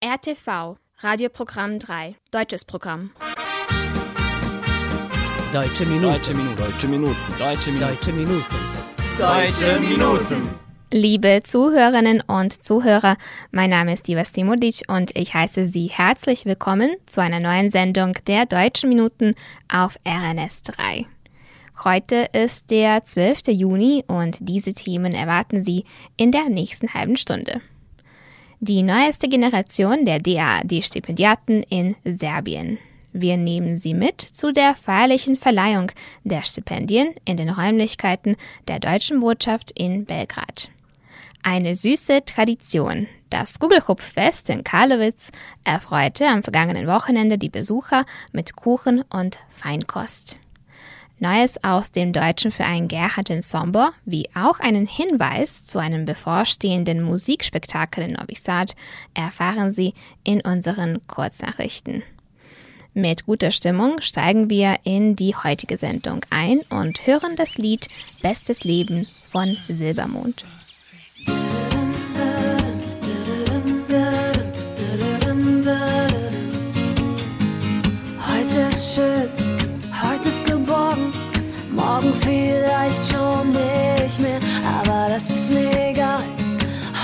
RTV, Radioprogramm 3, deutsches Programm. Deutsche Minuten. Deutsche Minuten. Deutsche Minuten. Deutsche Minuten. Deutsche Minuten. Deutsche Minuten. Liebe Zuhörerinnen und Zuhörer, mein Name ist Iva Simodic und ich heiße Sie herzlich willkommen zu einer neuen Sendung der Deutschen Minuten auf RNS 3. Heute ist der 12. Juni und diese Themen erwarten Sie in der nächsten halben Stunde. Die neueste Generation der DAAD-Stipendiaten in Serbien. Wir nehmen Sie mit zu der feierlichen Verleihung der Stipendien in den Räumlichkeiten der Deutschen Botschaft in Belgrad. Eine süße Tradition. Das Gugelhupffest in Karlowitz erfreute am vergangenen Wochenende die Besucher mit Kuchen und Feinkost. Neues aus dem deutschen Verein Gerhard Ensemble, wie auch einen Hinweis zu einem bevorstehenden Musikspektakel in Novi Sad, erfahren Sie in unseren Kurznachrichten. Mit guter Stimmung steigen wir in die heutige Sendung ein und hören das Lied Bestes Leben von Silbermond. Morgen vielleicht schon nicht mehr, aber das ist mir egal.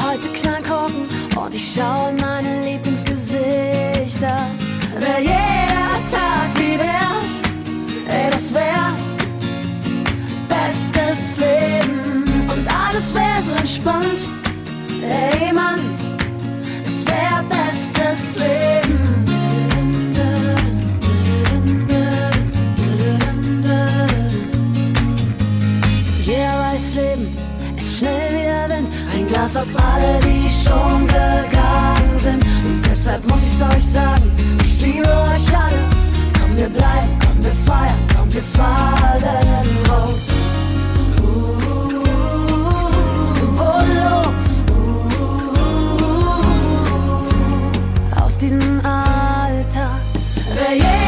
Heute Knallkorken und ich schaue in meine Lieblingsgesichter. Wär jeder Tag wie der, ey, das wär bestes Leben und alles wär so entspannt. Ey, Mann, es wär bestes Leben. Jeder weiß, Leben ist schnell wie der Wind. Ein Glas auf alle, die schon gegangen sind. Und deshalb muss ich's euch sagen, ich liebe euch alle. Komm, wir bleiben, komm, wir feiern, komm, wir fallen raus. Bodenlos. Aus diesem Alltag wär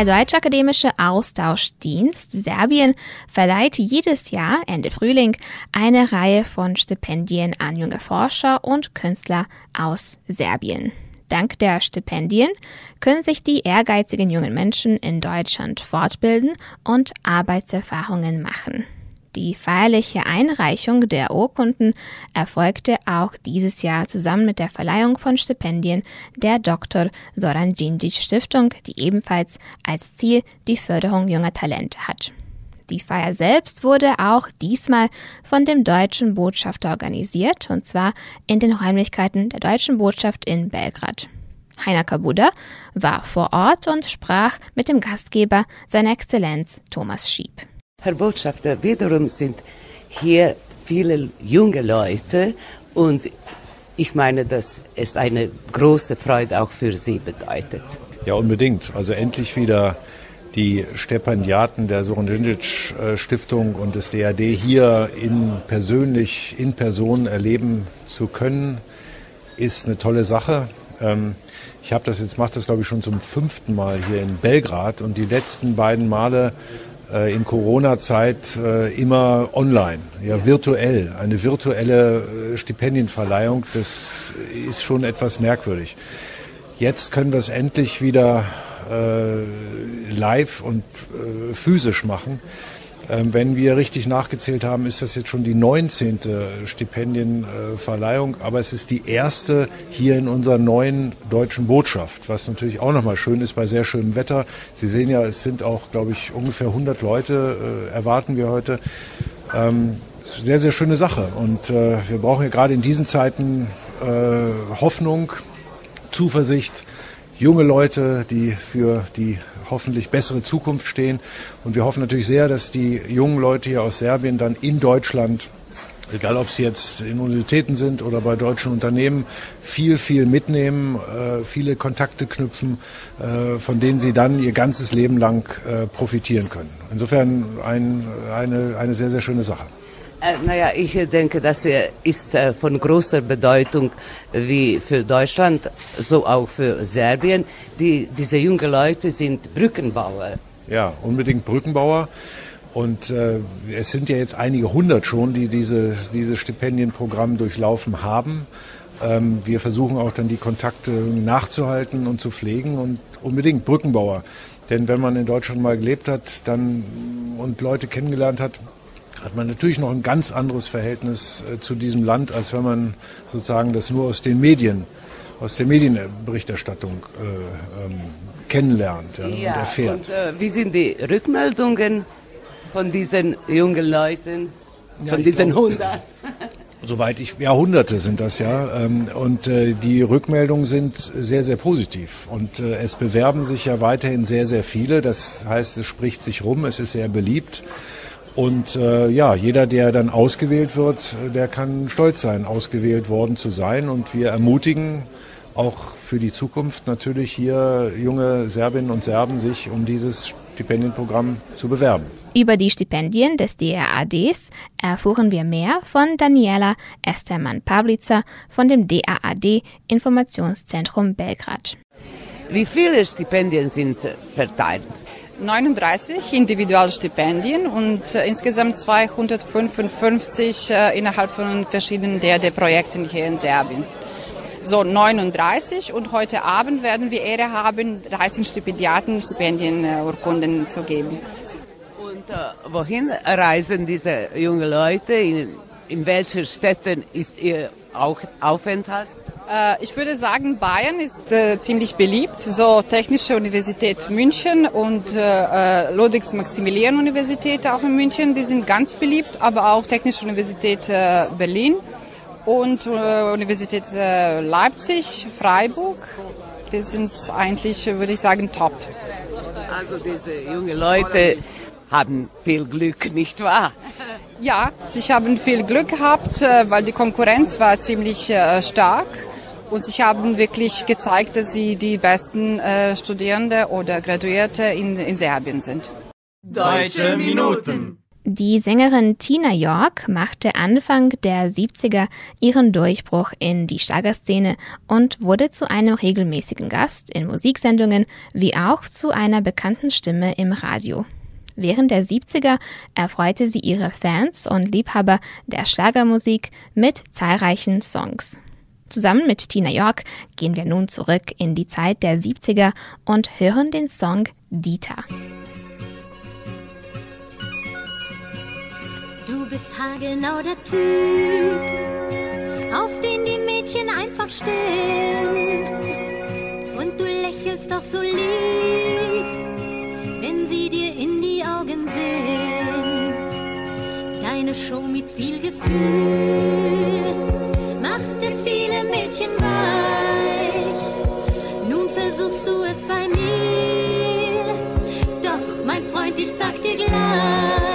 Der Deutsche Akademische Austauschdienst Serbien verleiht jedes Jahr Ende Frühling eine Reihe von Stipendien an junge Forscher und Künstler aus Serbien. Dank der Stipendien können sich die ehrgeizigen jungen Menschen in Deutschland fortbilden und Arbeitserfahrungen machen. Die feierliche Einreichung der Urkunden erfolgte auch dieses Jahr zusammen mit der Verleihung von Stipendien der Dr. Soran Djindjic Stiftung, die ebenfalls als Ziel die Förderung junger Talente hat. Die Feier selbst wurde auch diesmal von dem deutschen Botschafter organisiert, und zwar in den Räumlichkeiten der deutschen Botschaft in Belgrad. Heiner Kabuda war vor Ort und sprach mit dem Gastgeber, seiner Exzellenz Thomas Schieb. Herr Botschafter, wiederum sind hier viele junge Leute und ich meine, dass es eine große Freude auch für Sie bedeutet. Ja, unbedingt. Also endlich wieder die Stipendiaten der Soren Djindjic Stiftung und des DAD hier in persönlich, in Person erleben zu können, ist eine tolle Sache. Ähm, ich habe das jetzt, mache das glaube ich schon zum fünften Mal hier in Belgrad und die letzten beiden Male äh, in Corona-Zeit äh, immer online, ja virtuell, eine virtuelle äh, Stipendienverleihung. Das ist schon etwas merkwürdig. Jetzt können wir es endlich wieder äh, live und äh, physisch machen. Ähm, wenn wir richtig nachgezählt haben, ist das jetzt schon die 19. Stipendienverleihung, aber es ist die erste hier in unserer neuen deutschen Botschaft, was natürlich auch nochmal schön ist bei sehr schönem Wetter. Sie sehen ja, es sind auch, glaube ich, ungefähr 100 Leute, äh, erwarten wir heute. Ähm, sehr, sehr schöne Sache. Und äh, wir brauchen ja gerade in diesen Zeiten äh, Hoffnung, Zuversicht, junge Leute, die für die hoffentlich bessere Zukunft stehen. Und wir hoffen natürlich sehr, dass die jungen Leute hier aus Serbien dann in Deutschland egal ob sie jetzt in Universitäten sind oder bei deutschen Unternehmen, viel, viel mitnehmen, äh, viele Kontakte knüpfen, äh, von denen sie dann ihr ganzes Leben lang äh, profitieren können. Insofern ein, eine, eine sehr, sehr schöne Sache. Äh, naja, ich denke, das ist äh, von großer Bedeutung wie für Deutschland, so auch für Serbien. Die, diese jungen Leute sind Brückenbauer. Ja, unbedingt Brückenbauer. Und äh, es sind ja jetzt einige hundert schon, die diese, dieses Stipendienprogramm durchlaufen haben. Ähm, wir versuchen auch dann die Kontakte nachzuhalten und zu pflegen und unbedingt Brückenbauer. Denn wenn man in Deutschland mal gelebt hat dann, und Leute kennengelernt hat, hat man natürlich noch ein ganz anderes Verhältnis äh, zu diesem Land, als wenn man sozusagen das nur aus den Medien, aus der Medienberichterstattung äh, ähm, kennenlernt ja, ja, und erfährt. Und äh, wie sind die Rückmeldungen von diesen jungen Leuten, von ja, diesen glaube, 100? Soweit ich, Jahrhunderte sind das ja. Ähm, und äh, die Rückmeldungen sind sehr, sehr positiv. Und äh, es bewerben sich ja weiterhin sehr, sehr viele. Das heißt, es spricht sich rum, es ist sehr beliebt. Und äh, ja, jeder, der dann ausgewählt wird, der kann stolz sein, ausgewählt worden zu sein. Und wir ermutigen auch für die Zukunft natürlich hier junge Serbinnen und Serben, sich um dieses Stipendienprogramm zu bewerben. Über die Stipendien des DAADs erfuhren wir mehr von Daniela Estermann-Pavlica von dem DAAD Informationszentrum Belgrad. Wie viele Stipendien sind verteilt? 39 Individualstipendien und äh, insgesamt 255 äh, innerhalb von verschiedenen DRD-Projekten hier in Serbien. So 39 und heute Abend werden wir Ehre haben, 13 Stipendiaten Stipendienurkunden zu geben. Und äh, wohin reisen diese jungen Leute? In, in welchen Städten ist ihr auch Aufenthalt? Äh, ich würde sagen, Bayern ist äh, ziemlich beliebt. So Technische Universität München und äh, Ludwigs-Maximilian-Universität auch in München, die sind ganz beliebt, aber auch Technische Universität Berlin und Universität Leipzig, Freiburg. Die sind eigentlich, würde ich sagen, top. Also diese jungen Leute haben viel Glück, nicht wahr? Ja, sie haben viel Glück gehabt, weil die Konkurrenz war ziemlich stark. Und sie haben wirklich gezeigt, dass sie die besten äh, Studierende oder Graduierte in, in Serbien sind. Deutsche Minuten. Die Sängerin Tina York machte Anfang der 70er ihren Durchbruch in die Schlagerszene und wurde zu einem regelmäßigen Gast in Musiksendungen wie auch zu einer bekannten Stimme im Radio. Während der 70er erfreute sie ihre Fans und Liebhaber der Schlagermusik mit zahlreichen Songs. Zusammen mit Tina York gehen wir nun zurück in die Zeit der 70er und hören den Song Dieter. Du bist haargenau der Typ, auf den die Mädchen einfach stehen. Und du lächelst doch so lieb, wenn sie dir in Augen sehen. Deine Show mit viel Gefühl machte viele Mädchen weich. Nun versuchst du es bei mir, doch mein Freund, ich sag dir gleich.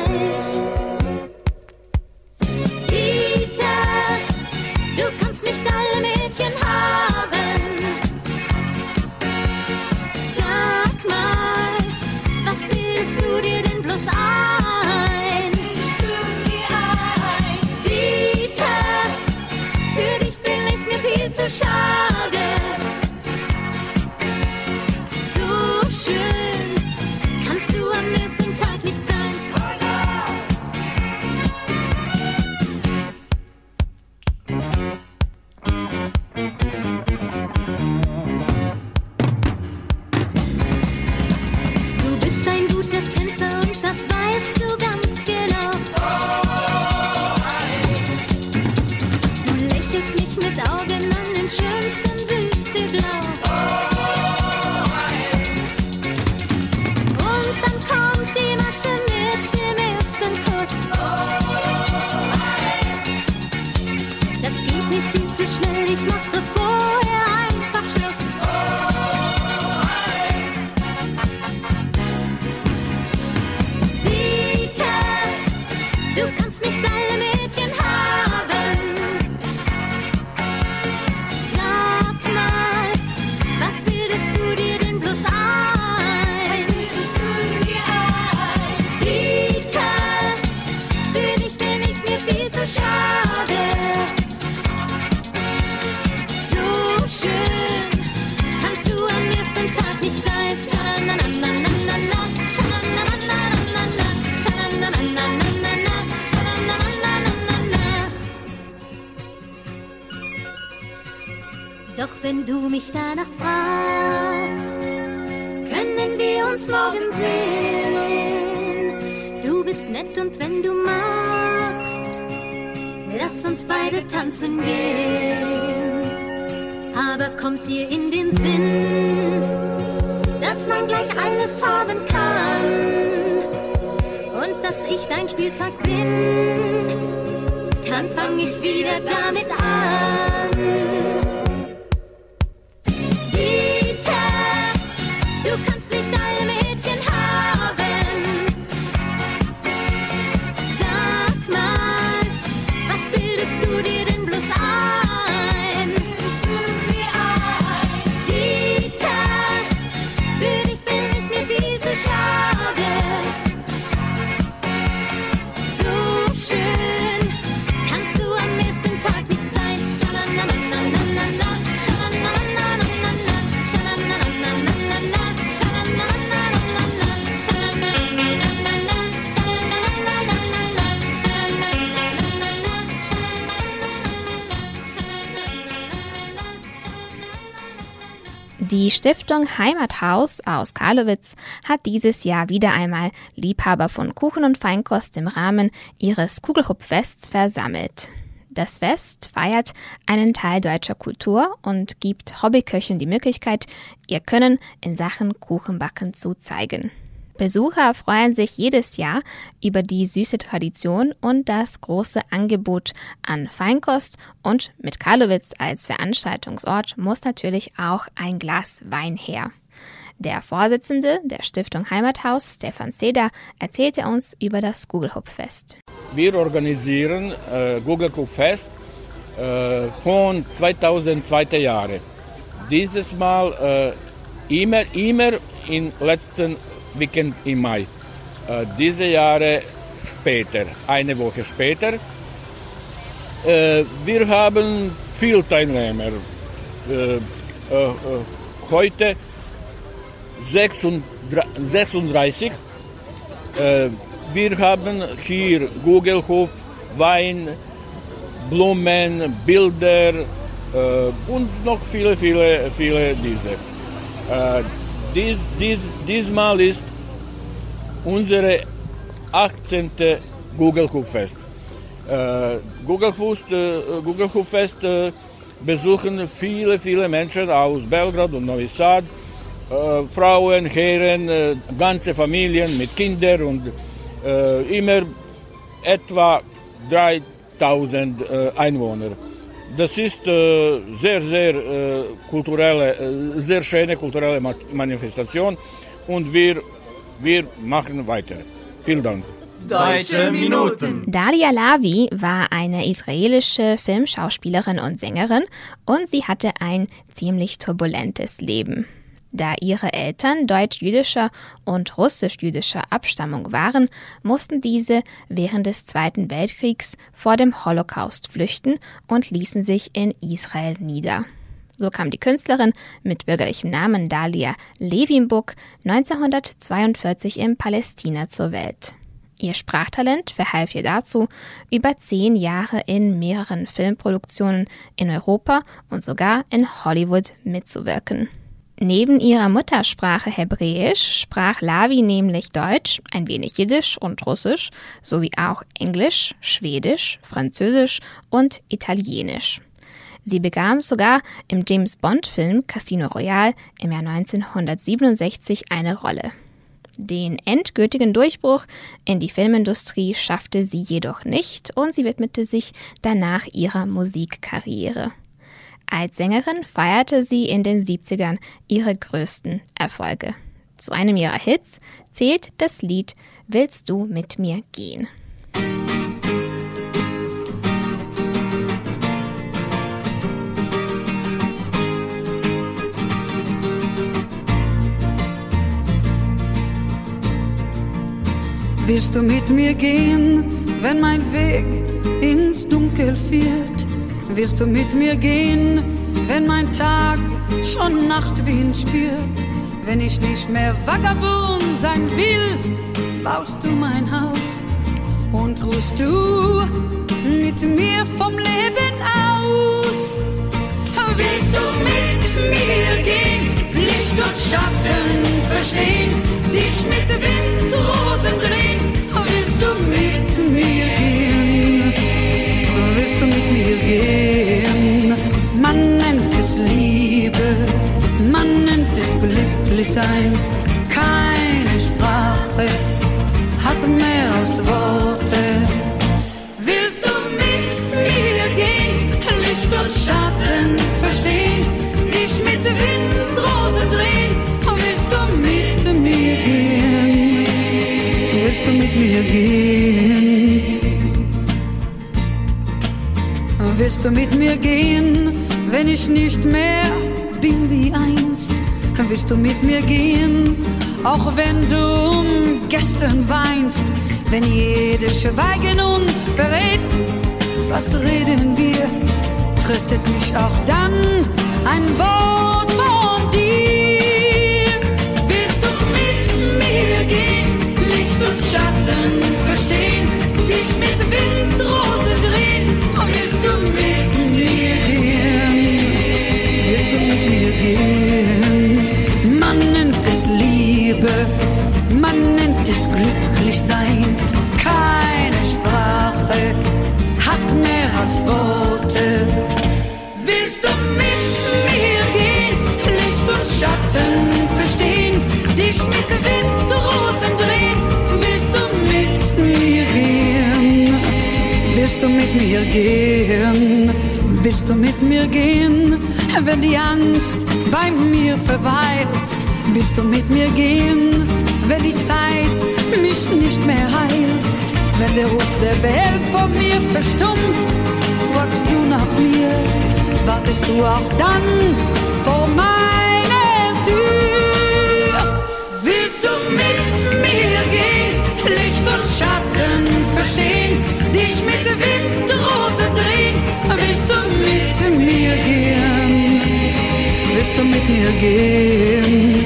Mich danach fragst, können wir uns morgen sehen. Du bist nett und wenn du magst, lass uns beide tanzen gehen. Aber kommt dir in den Sinn, dass man gleich alles haben kann und dass ich dein Spielzeug bin, dann fang ich wieder damit an. Stiftung Heimathaus aus Karlowitz hat dieses Jahr wieder einmal Liebhaber von Kuchen und Feinkost im Rahmen ihres Kugelhupfests versammelt. Das Fest feiert einen Teil deutscher Kultur und gibt Hobbyköchen die Möglichkeit, ihr Können in Sachen Kuchenbacken zu zeigen. Besucher freuen sich jedes Jahr über die süße Tradition und das große Angebot an Feinkost und mit Karlowitz als Veranstaltungsort muss natürlich auch ein Glas Wein her. Der Vorsitzende der Stiftung Heimathaus, Stefan Seda, erzählte uns über das Gugelhupfest. Wir organisieren äh, Google Cup Fest äh, von 2002 Jahre. Dieses Mal äh, immer, immer im letzten Weekend im Mai. Äh, diese Jahre später, eine Woche später. Äh, wir haben viele Teilnehmer. Äh, äh, äh, heute 36. Äh, wir haben hier Gugelhof, Wein, Blumen, Bilder und noch viele, viele, viele diese. Dies, dies, diesmal ist unsere 18. Gugelhof-Fest. Äh, Gugelhof, äh, Gugelhof-Fest äh, besuchen viele, viele Menschen aus Belgrad und Novi Sad. Äh, Frauen, Herren, äh, ganze Familien mit Kindern und immer etwa 3000 äh, Einwohner. Das ist äh, sehr, sehr äh, kulturelle, äh, sehr schöne kulturelle Ma Manifestation und wir, wir machen weiter. Vielen Dank. Deutsche Minuten. Dalia Lavi war eine israelische Filmschauspielerin und Sängerin und sie hatte ein ziemlich turbulentes Leben. Da ihre Eltern deutsch-jüdischer und russisch-jüdischer Abstammung waren, mussten diese während des Zweiten Weltkriegs vor dem Holocaust flüchten und ließen sich in Israel nieder. So kam die Künstlerin mit bürgerlichem Namen Dalia Levinbuk 1942 in Palästina zur Welt. Ihr Sprachtalent verhalf ihr dazu, über zehn Jahre in mehreren Filmproduktionen in Europa und sogar in Hollywood mitzuwirken. Neben ihrer Muttersprache Hebräisch sprach Lavi nämlich Deutsch, ein wenig Jiddisch und Russisch, sowie auch Englisch, Schwedisch, Französisch und Italienisch. Sie bekam sogar im James Bond-Film Casino Royale im Jahr 1967 eine Rolle. Den endgültigen Durchbruch in die Filmindustrie schaffte sie jedoch nicht und sie widmete sich danach ihrer Musikkarriere. Als Sängerin feierte sie in den 70ern ihre größten Erfolge. Zu einem ihrer Hits zählt das Lied Willst du mit mir gehen? Willst du mit mir gehen, wenn mein Weg ins Dunkel führt? Willst du mit mir gehen, wenn mein Tag schon Nachtwind spürt? Wenn ich nicht mehr Vagabund sein will, baust du mein Haus und ruhst du mit mir vom Leben aus. Willst du mit mir gehen, Licht und Schatten verstehen, dich mit Windrosen drehen? Willst du mit mir gehen? Du mit mir gehen? Man nennt es Liebe, man nennt es glücklich sein. Keine Sprache hat mehr als Worte. Willst du mit mir gehen, Licht und Schatten verstehen, dich mit Windrose drehen? Willst du mit mir gehen? Willst du mit mir gehen? Willst du mit mir gehen, wenn ich nicht mehr bin wie einst? Willst du mit mir gehen, auch wenn du um gestern weinst? Wenn jedes Schweigen uns verrät, was reden wir? Tröstet mich auch dann ein Wort von dir. Willst du mit mir gehen, Licht und Schatten verstehen, dich mit Windrose drehen? Willst du mit mir gehen, wenn die Angst bei mir verweilt? Willst du mit mir gehen, wenn die Zeit mich nicht mehr heilt? Wenn der Ruf der Welt vor mir verstummt, fragst du nach mir, wartest du auch dann vor meiner Tür? Willst du mit mir gehen, Licht und Schatten verstehen, dich mit Windrose mir gehen? Willst du mit mir gehen?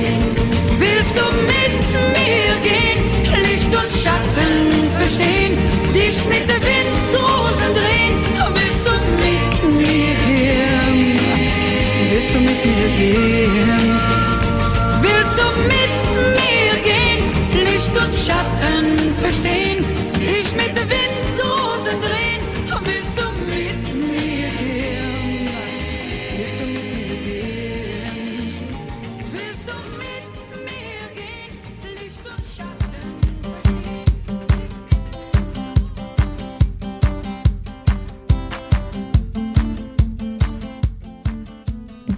Willst du mit mir gehen, Licht und Schatten verstehen, dich mit Windrosen drehen? Willst du mit mir gehen? Willst du mit mir gehen? Willst du mit mir gehen, Licht und Schatten verstehen, dich mit Windrosen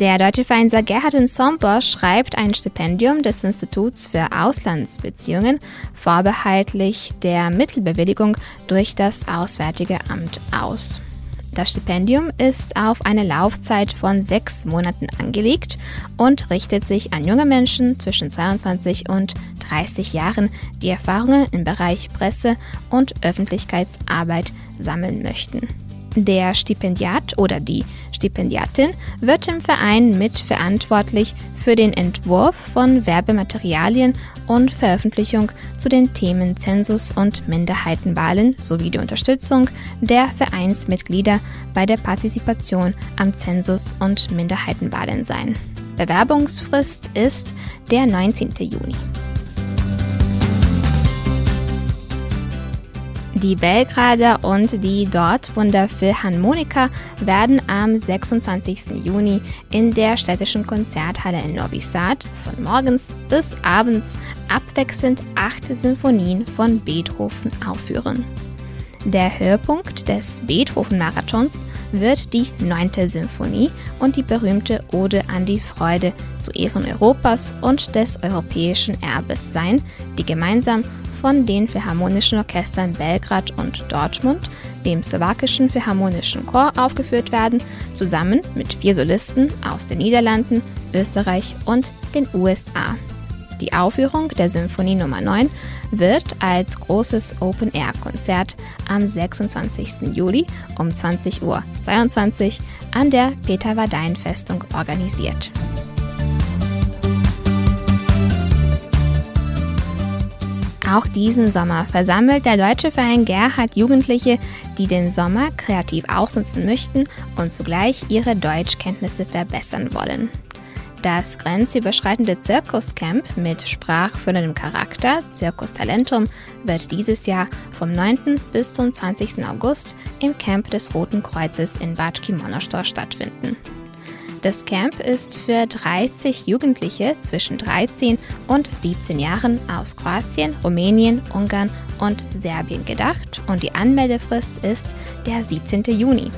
Der deutsche Feinser Gerhard Somper schreibt ein Stipendium des Instituts für Auslandsbeziehungen vorbehaltlich der Mittelbewilligung durch das Auswärtige Amt aus. Das Stipendium ist auf eine Laufzeit von sechs Monaten angelegt und richtet sich an junge Menschen zwischen 22 und 30 Jahren, die Erfahrungen im Bereich Presse- und Öffentlichkeitsarbeit sammeln möchten. Der Stipendiat oder die Stipendiatin wird im Verein mitverantwortlich für den Entwurf von Werbematerialien und Veröffentlichung zu den Themen Zensus und Minderheitenwahlen sowie die Unterstützung der Vereinsmitglieder bei der Partizipation am Zensus und Minderheitenwahlen sein. Bewerbungsfrist ist der 19. Juni. Die Belgrader und die Dortmunder Philharmoniker werden am 26. Juni in der städtischen Konzerthalle in Novi Sad von morgens bis abends abwechselnd acht Sinfonien von Beethoven aufführen. Der Höhepunkt des Beethoven-Marathons wird die 9. Sinfonie und die berühmte Ode an die Freude zu Ehren Europas und des europäischen Erbes sein, die gemeinsam von den Philharmonischen Orchestern Belgrad und Dortmund, dem slowakischen Philharmonischen Chor aufgeführt werden, zusammen mit vier Solisten aus den Niederlanden, Österreich und den USA. Die Aufführung der Symphonie Nummer 9 wird als großes Open-Air-Konzert am 26. Juli um 20.22 Uhr an der Peter-Wardein-Festung organisiert. Auch diesen Sommer versammelt der Deutsche Verein Gerhard Jugendliche, die den Sommer kreativ ausnutzen möchten und zugleich ihre Deutschkenntnisse verbessern wollen. Das grenzüberschreitende Zirkuscamp mit sprachförderndem Charakter, Circus Talentum, wird dieses Jahr vom 9. bis zum 20. August im Camp des Roten Kreuzes in Batschki Monostor stattfinden. Das Camp ist für 30 Jugendliche zwischen 13 und 17 Jahren aus Kroatien, Rumänien, Ungarn und Serbien gedacht und die Anmeldefrist ist der 17. Juni.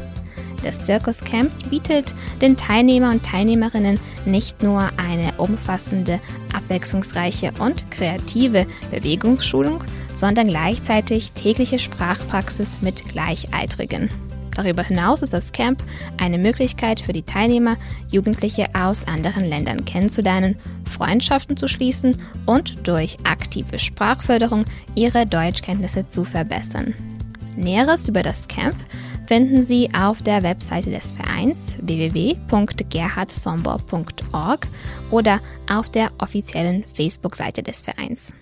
Das Zirkuscamp bietet den Teilnehmer und Teilnehmerinnen nicht nur eine umfassende, abwechslungsreiche und kreative Bewegungsschulung, sondern gleichzeitig tägliche Sprachpraxis mit Gleichaltrigen. Darüber hinaus ist das Camp eine Möglichkeit für die Teilnehmer, Jugendliche aus anderen Ländern kennenzulernen, Freundschaften zu schließen und durch aktive Sprachförderung ihre Deutschkenntnisse zu verbessern. Näheres über das Camp finden Sie auf der Webseite des Vereins www.gerhardsombor.org oder auf der offiziellen Facebook-Seite des Vereins.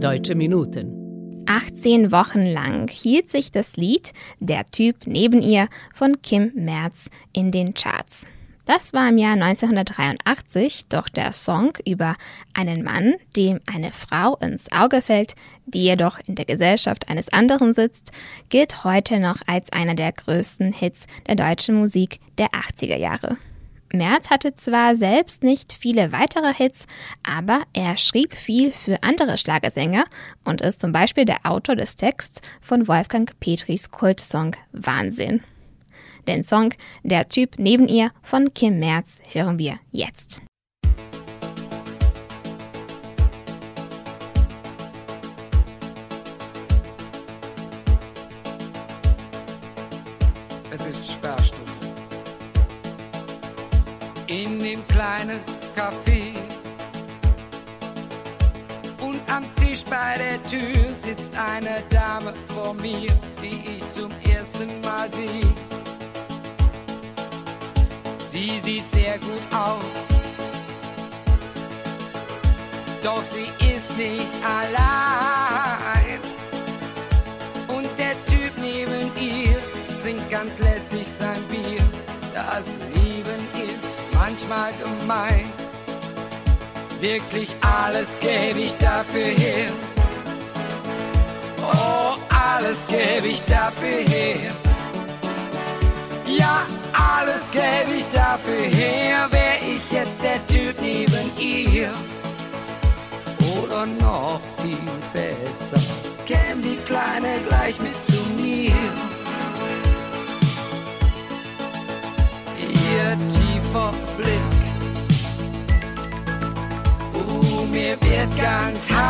Deutsche Minuten 18 Wochen lang hielt sich das Lied Der Typ neben ihr von Kim Merz in den Charts. Das war im Jahr 1983, doch der Song über einen Mann, dem eine Frau ins Auge fällt, die jedoch in der Gesellschaft eines anderen sitzt, gilt heute noch als einer der größten Hits der deutschen Musik der 80er Jahre. Merz hatte zwar selbst nicht viele weitere Hits, aber er schrieb viel für andere Schlagersänger und ist zum Beispiel der Autor des Texts von Wolfgang Petris Kultsong Wahnsinn. Den Song Der Typ neben ihr von Kim Merz hören wir jetzt. Dem kleinen Café. Und am Tisch bei der Tür sitzt eine Dame vor mir, die ich zum ersten Mal sehe. Sie sieht sehr gut aus, doch sie ist nicht allein. Und der Typ neben ihr trinkt ganz lässig sein Bier. Das Leben ist manchmal gemein. Wirklich alles gebe ich dafür her. Oh, alles gebe ich dafür her. Ja, alles gebe ich dafür her. Wär ich jetzt mir wird ganz heiß.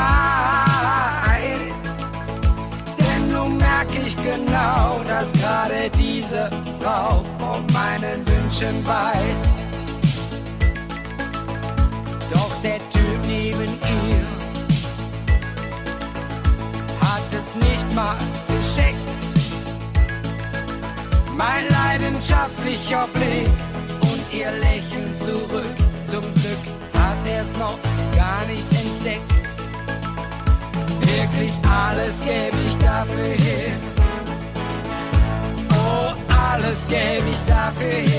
Denn nun merk ich genau, dass gerade diese Frau von meinen Wünschen weiß. Doch der Typ neben ihr hat es nicht mal gescheckt. Mein leidenschaftlicher Blick und ihr Lächeln zurück. Zum Glück hat er's noch gar nicht entdeckt. Wirklich alles gebe ich dafür her. Oh, alles gebe ich dafür her.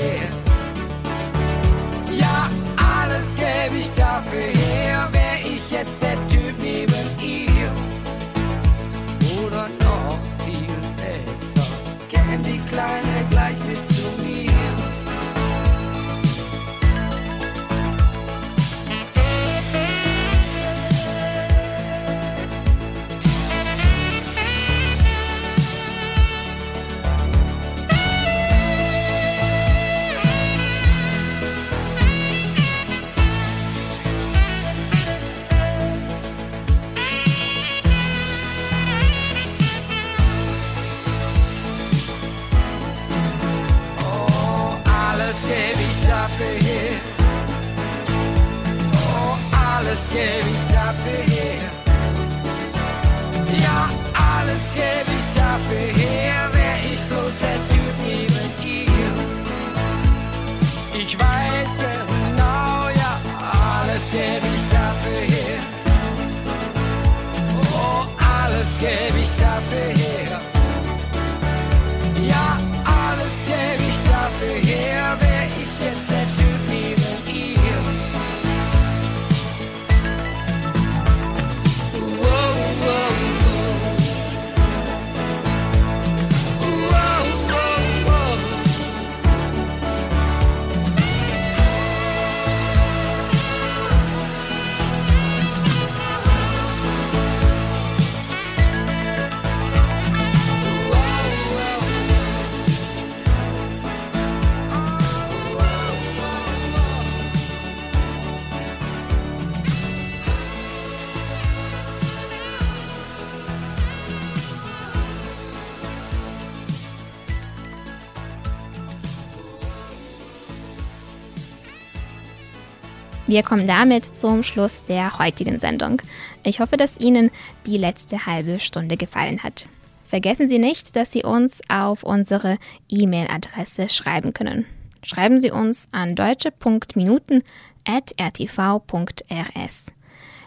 Wir kommen damit zum Schluss der heutigen Sendung. Ich hoffe, dass Ihnen die letzte halbe Stunde gefallen hat. Vergessen Sie nicht, dass Sie uns auf unsere E-Mail-Adresse schreiben können. Schreiben Sie uns an deutsche.minuten.rtv.rs.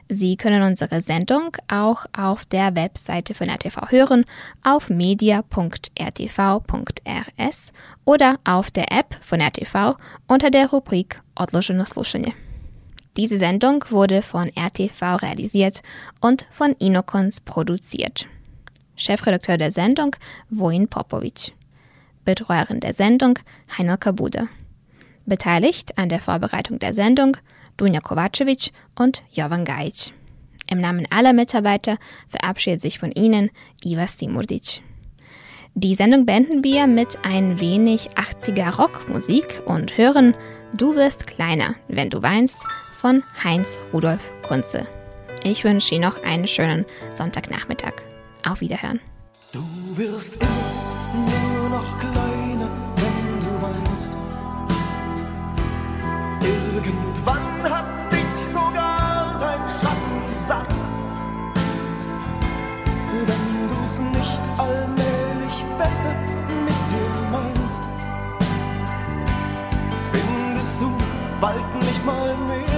Sie können unsere Sendung auch auf der Webseite von RTV hören, auf media.rtv.rs oder auf der App von RTV unter der Rubrik Odloženo. Diese Sendung wurde von RTV realisiert und von Inokons produziert. Chefredakteur der Sendung Vojin Popovic. Betreuerin der Sendung Heiner Kabuda. Beteiligt an der Vorbereitung der Sendung Dunja Kovacevic und Jovan Gajic. Im Namen aller Mitarbeiter verabschiedet sich von Ihnen Iva Stimurdic. Die Sendung beenden wir mit ein wenig 80er Rockmusik und hören Du wirst kleiner, wenn du weinst von Heinz Rudolf Kunze. Ich wünsche Ihnen noch einen schönen Sonntagnachmittag. Auf Wiederhören. Du wirst immer nur noch kleiner, wenn du weinst. Irgendwann hat dich sogar dein Schatten satt. Wenn du's nicht allmählich besser mit dir meinst, findest du bald nicht mal mehr